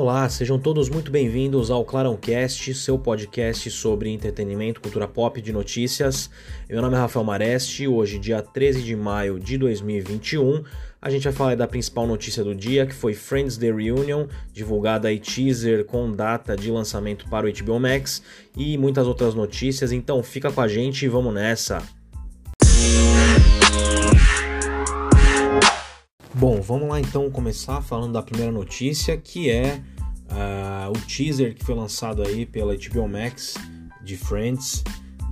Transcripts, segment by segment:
Olá, sejam todos muito bem-vindos ao Clarãocast, seu podcast sobre entretenimento, cultura pop de notícias. Meu nome é Rafael Mareste, hoje, dia 13 de maio de 2021, a gente vai falar da principal notícia do dia, que foi Friends The Reunion, divulgada aí teaser com data de lançamento para o HBO Max e muitas outras notícias, então fica com a gente e vamos nessa! Bom, vamos lá então começar falando da primeira notícia, que é uh, o teaser que foi lançado aí pela HBO Max de Friends,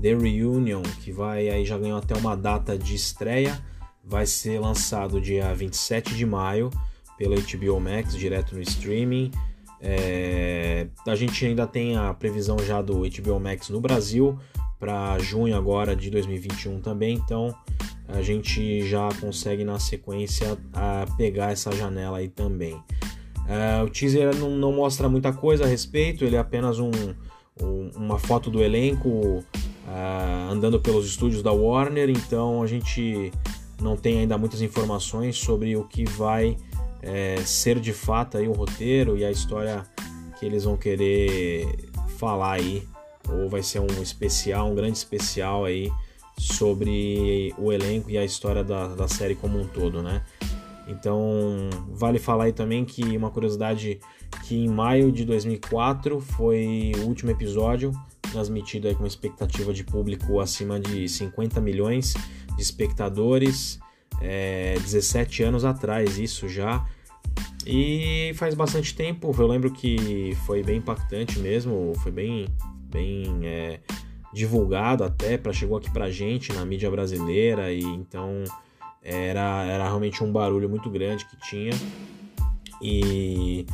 The Reunion, que vai aí já ganhou até uma data de estreia, vai ser lançado dia 27 de maio pela HBO Max, direto no streaming. É, a gente ainda tem a previsão já do HBO Max no Brasil para junho agora de 2021 também, então a gente já consegue na sequência a pegar essa janela aí também. Uh, o teaser não, não, mostra muita coisa a respeito, ele é apenas um, um, uma foto do elenco uh, andando pelos estúdios da Warner, então a gente não tem ainda muitas informações sobre o que vai é, ser de fato aí o roteiro e a história que eles vão querer falar aí, ou vai ser um especial, um grande especial aí sobre o elenco e a história da, da série como um todo, né? Então, vale falar aí também que uma curiosidade que em maio de 2004 foi o último episódio transmitido aí com expectativa de público acima de 50 milhões de espectadores, é, 17 anos atrás isso já. E faz bastante tempo, eu lembro que foi bem impactante mesmo, foi bem, bem é, divulgado até, para chegou aqui pra gente na mídia brasileira e então era, era realmente um barulho muito grande que tinha. E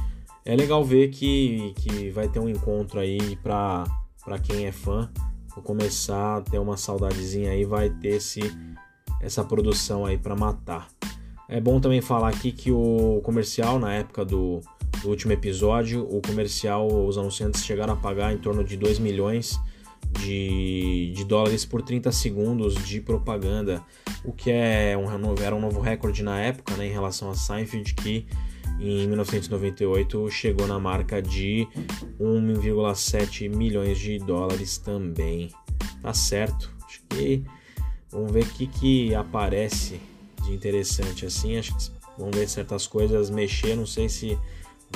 é legal ver que, que vai ter um encontro aí pra, pra quem é fã. Vou começar a ter uma saudadezinha aí, vai ter esse, essa produção aí para matar. É bom também falar aqui que o comercial, na época do, do último episódio, o comercial, os anunciantes chegaram a pagar em torno de 2 milhões de, de dólares por 30 segundos de propaganda, o que é um, era um novo recorde na época né, em relação a Seinfeld, que em 1998 chegou na marca de 1,7 milhões de dólares também. Tá certo. Acho que vamos ver o que, que aparece de interessante assim. Acho que vamos ver certas coisas mexer, não sei se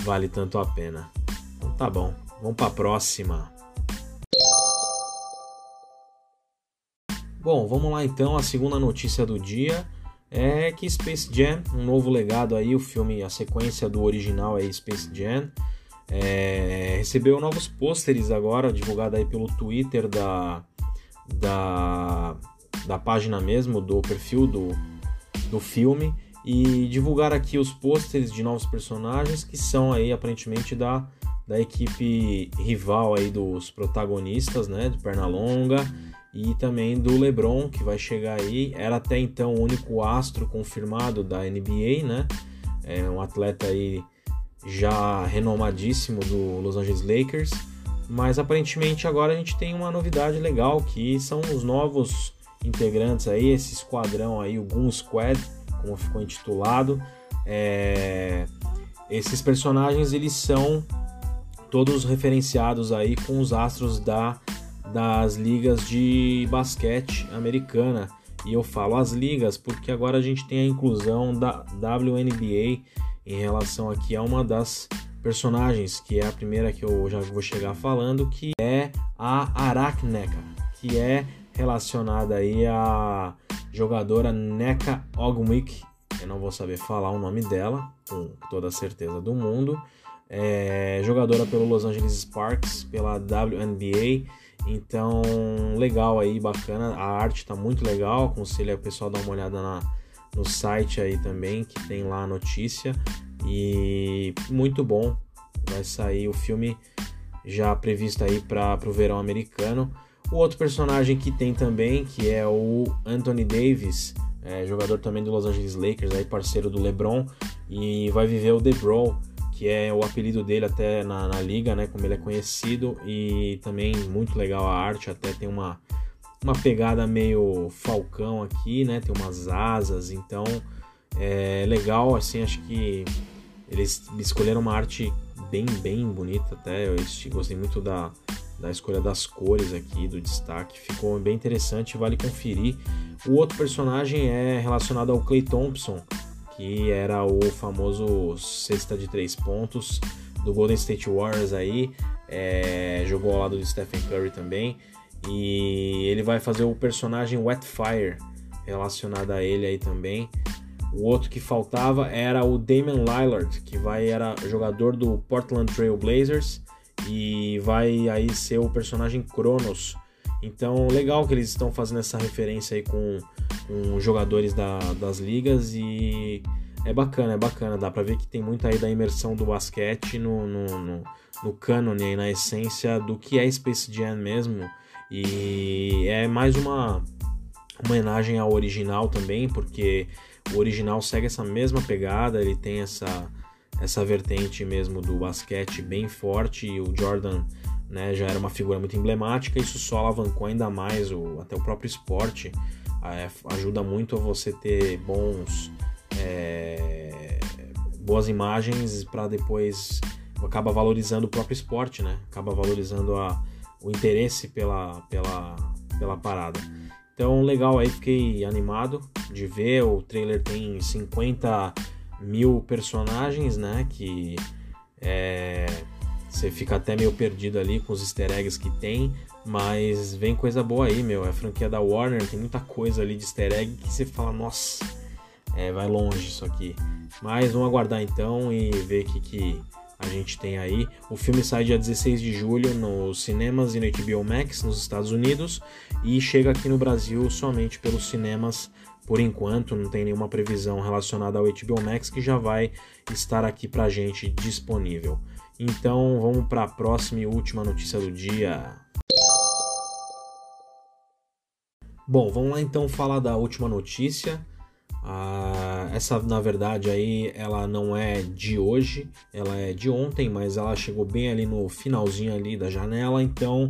vale tanto a pena. Então tá bom. Vamos para a próxima. Bom, vamos lá então. A segunda notícia do dia é que Space Jam, um novo legado aí, o filme, a sequência do original é Space Jam, é, recebeu novos pôsteres agora, divulgado aí pelo Twitter da, da, da página mesmo, do perfil do, do filme, e divulgar aqui os pôsteres de novos personagens que são aí aparentemente da, da equipe rival aí dos protagonistas, né, de Pernalonga e também do LeBron, que vai chegar aí. Era até então o único astro confirmado da NBA, né? É um atleta aí já renomadíssimo do Los Angeles Lakers. Mas aparentemente agora a gente tem uma novidade legal que são os novos integrantes aí, esse esquadrão aí, o Goon Squad, como ficou intitulado. É... Esses personagens eles são todos referenciados aí com os astros da das ligas de basquete americana. E eu falo as ligas porque agora a gente tem a inclusão da WNBA em relação aqui a uma das personagens, que é a primeira que eu já vou chegar falando, que é a Aracneca, que é relacionada aí à jogadora Neka Ogwik, eu não vou saber falar o nome dela, com toda a certeza do mundo, é jogadora pelo Los Angeles Sparks, pela WNBA, então, legal aí, bacana. A arte tá muito legal. Aconselho o pessoal dar uma olhada na, no site aí também, que tem lá a notícia. E muito bom. Vai sair o filme já previsto aí para o verão americano. O outro personagem que tem também, que é o Anthony Davis, é, jogador também do Los Angeles Lakers, aí parceiro do LeBron, e vai viver o The Brawl, que é o apelido dele até na, na, liga, né, como ele é conhecido, e também muito legal a arte, até tem uma, uma pegada meio falcão aqui, né, tem umas asas, então é legal, assim, acho que Eles escolheram uma arte bem, bem bonita até. Eu gostei muito da, da escolha das cores aqui, do destaque. Ficou bem interessante, vale conferir. O outro personagem é relacionado ao Clay Thompson, que era o famoso cesta de três pontos do Golden State Warriors aí. É, jogou ao lado do Stephen Curry também. E ele vai fazer o personagem Wetfire relacionado a ele aí também. O outro que faltava era o Damian Lillard, que vai era jogador do Portland Trail Blazers e vai aí ser o personagem Cronos. Então, legal que eles estão fazendo essa referência aí com, com jogadores da, das ligas e é bacana, é bacana. Dá pra ver que tem muito aí da imersão do basquete no, no, no, no cânone, na essência do que é Space Jam mesmo. E é mais uma homenagem ao original também, porque o original segue essa mesma pegada, ele tem essa, essa vertente mesmo do basquete bem forte e o Jordan né, já era uma figura muito emblemática, isso só alavancou ainda mais o, até o próprio esporte, ajuda muito a você ter bons é, boas imagens para depois acaba valorizando o próprio esporte, né? Acaba valorizando a, o interesse pela, pela, pela parada. Então, legal aí, fiquei animado de ver. O trailer tem 50 mil personagens, né? Que é, você fica até meio perdido ali com os easter eggs que tem. Mas vem coisa boa aí, meu. É a franquia da Warner, tem muita coisa ali de easter egg que você fala, nossa, é, vai longe isso aqui. Mas vamos aguardar então e ver o que, que a gente tem aí. O filme sai dia 16 de julho nos cinemas e no HBO Max nos Estados Unidos e chega aqui no Brasil somente pelos cinemas por enquanto, não tem nenhuma previsão relacionada ao HBO Max que já vai estar aqui pra gente disponível. Então, vamos para a próxima e última notícia do dia. Bom, vamos lá então falar da última notícia. Ah, essa, na verdade, aí ela não é de hoje, ela é de ontem, mas ela chegou bem ali no finalzinho ali da janela, então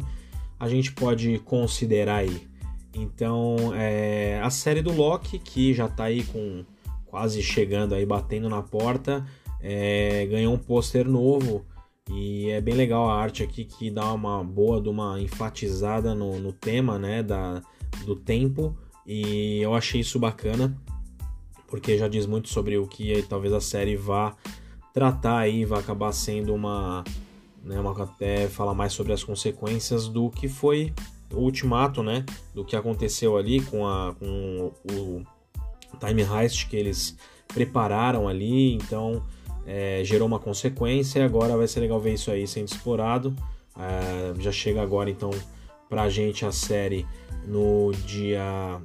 a gente pode considerar aí. Então, é, a série do Loki, que já tá aí com quase chegando aí, batendo na porta, é, ganhou um pôster novo e é bem legal a arte aqui que dá uma boa de uma enfatizada no, no tema, né, da, do tempo. E eu achei isso bacana porque já diz muito sobre o que talvez a série vá tratar aí, vai acabar sendo uma, né, uma até falar mais sobre as consequências do que foi o ultimato, né, do que aconteceu ali com, a, com o time heist que eles prepararam ali, então é, gerou uma consequência. Agora vai ser legal ver isso aí sendo explorado. É, já chega agora então pra gente a série no dia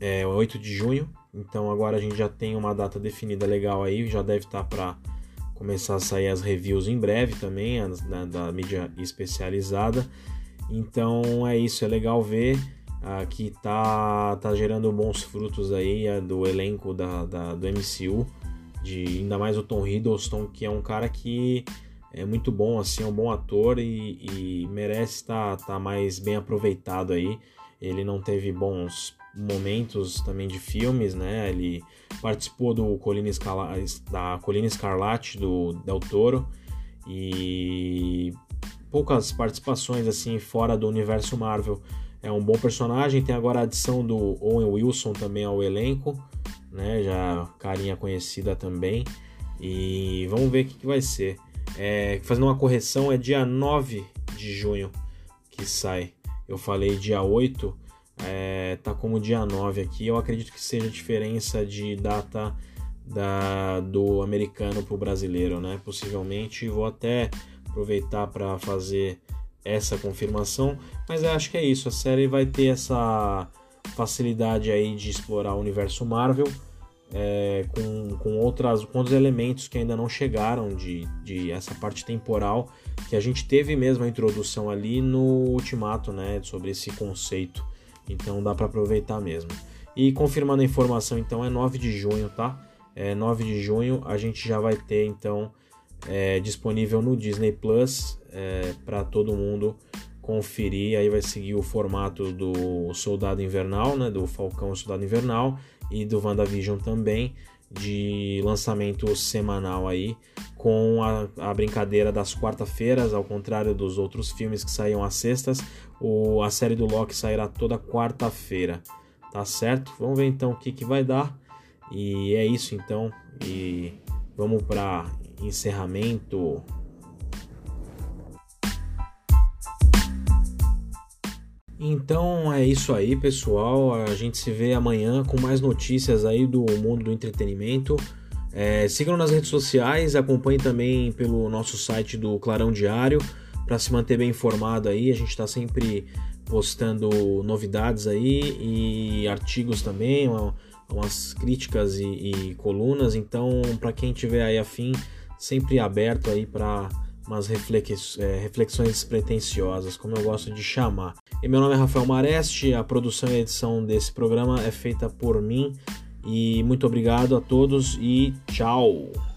é, 8 de junho, então agora a gente já tem uma data definida legal aí, já deve estar tá para começar a sair as reviews em breve também, da, da, mídia especializada. Então é isso, é legal ver uh, que tá, tá gerando bons frutos aí do elenco da, da, do MCU, de ainda mais o Tom Hiddleston, que é um cara que é muito bom, assim, é um bom ator e, e merece estar tá, tá mais bem aproveitado aí. Ele não teve bons momentos também de filmes, né? Ele participou do Colina da Colina Escarlate do Del Toro e poucas participações assim fora do universo Marvel. É um bom personagem. Tem agora a adição do Owen Wilson também ao elenco, né? Já carinha conhecida também. E vamos ver o que, que vai ser. É, fazendo uma correção, é dia 9 de junho que sai. Eu falei dia 8, é, tá como dia 9 aqui. Eu acredito que seja a diferença de data da, do americano para o brasileiro, né? Possivelmente vou até aproveitar para fazer essa confirmação, mas eu acho que é isso. A série vai ter essa facilidade aí de explorar o universo Marvel é, com, com, outras, com outros elementos que ainda não chegaram de, de essa parte temporal que a gente teve mesmo a introdução ali no Ultimato, né? Sobre esse conceito então dá para aproveitar mesmo. E confirmando a informação, então é 9 de junho, tá? É 9 de junho a gente já vai ter então é, disponível no Disney Plus é, para todo mundo conferir. Aí vai seguir o formato do Soldado Invernal, né? Do Falcão Soldado Invernal e do WandaVision também. de lançamento semanal aí, com a, a brincadeira das quarta-feiras, ao contrário dos outros filmes que saíam às sextas, o, a série do Loki sairá toda quarta-feira, tá certo? Vamos ver então o que, que vai dar. E é isso então, e vamos para encerramento. Então é isso aí, pessoal. A gente se vê amanhã com mais notícias aí do mundo do entretenimento. É, sigam nas redes sociais, acompanhem também pelo nosso site do Clarão Diário para se manter bem informado aí. A gente está sempre postando novidades aí e artigos também, umas críticas e, e colunas. Então, para quem tiver aí afim, sempre aberto aí para umas é, reflexões despretensiosas, como eu gosto de chamar. E meu nome é Rafael Mareste, a produção e edição desse programa é feita por mim. E muito obrigado a todos e tchau!